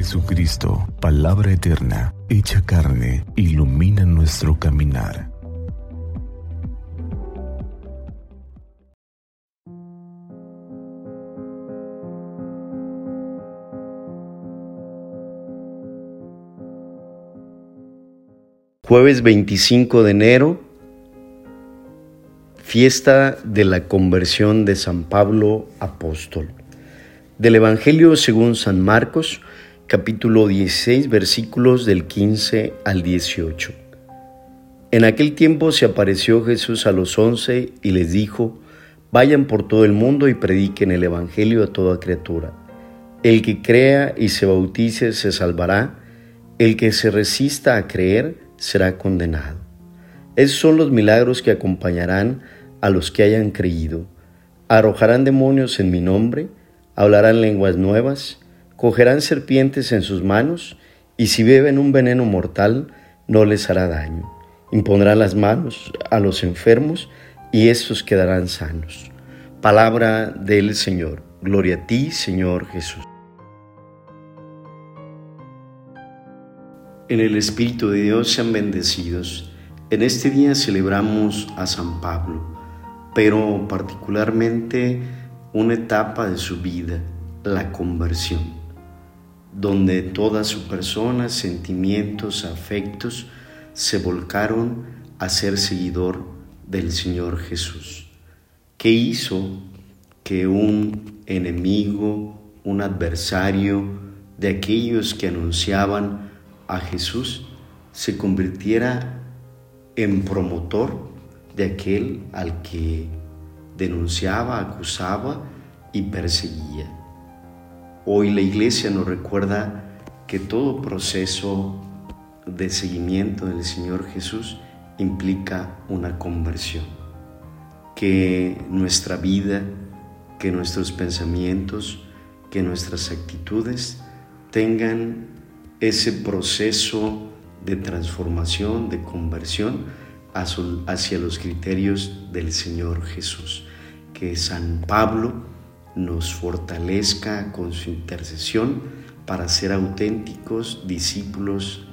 Jesucristo, palabra eterna, hecha carne, ilumina nuestro caminar. Jueves 25 de enero, fiesta de la conversión de San Pablo Apóstol. Del Evangelio según San Marcos, capítulo 16, versículos del 15 al 18. En aquel tiempo se apareció Jesús a los once y les dijo, Vayan por todo el mundo y prediquen el Evangelio a toda criatura. El que crea y se bautice se salvará, el que se resista a creer será condenado. Esos son los milagros que acompañarán a los que hayan creído. Arrojarán demonios en mi nombre, hablarán lenguas nuevas, cogerán serpientes en sus manos, y si beben un veneno mortal, no les hará daño. Impondrán las manos a los enfermos, y estos quedarán sanos. Palabra del Señor. Gloria a ti, Señor Jesús. En el Espíritu de Dios sean bendecidos. En este día celebramos a San Pablo, pero particularmente una etapa de su vida, la conversión, donde toda su persona, sentimientos, afectos se volcaron a ser seguidor del Señor Jesús. ¿Qué hizo que un enemigo, un adversario de aquellos que anunciaban a Jesús se convirtiera en promotor de aquel al que denunciaba, acusaba y perseguía. Hoy la iglesia nos recuerda que todo proceso de seguimiento del Señor Jesús implica una conversión, que nuestra vida, que nuestros pensamientos, que nuestras actitudes tengan ese proceso de transformación, de conversión hacia los criterios del Señor Jesús. Que San Pablo nos fortalezca con su intercesión para ser auténticos discípulos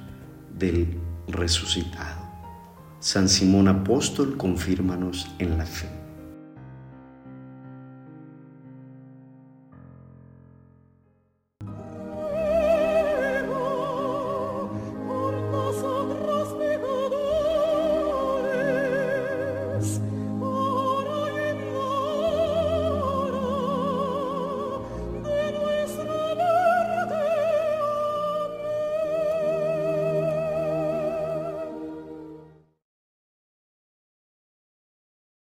del resucitado. San Simón Apóstol, confírmanos en la fe.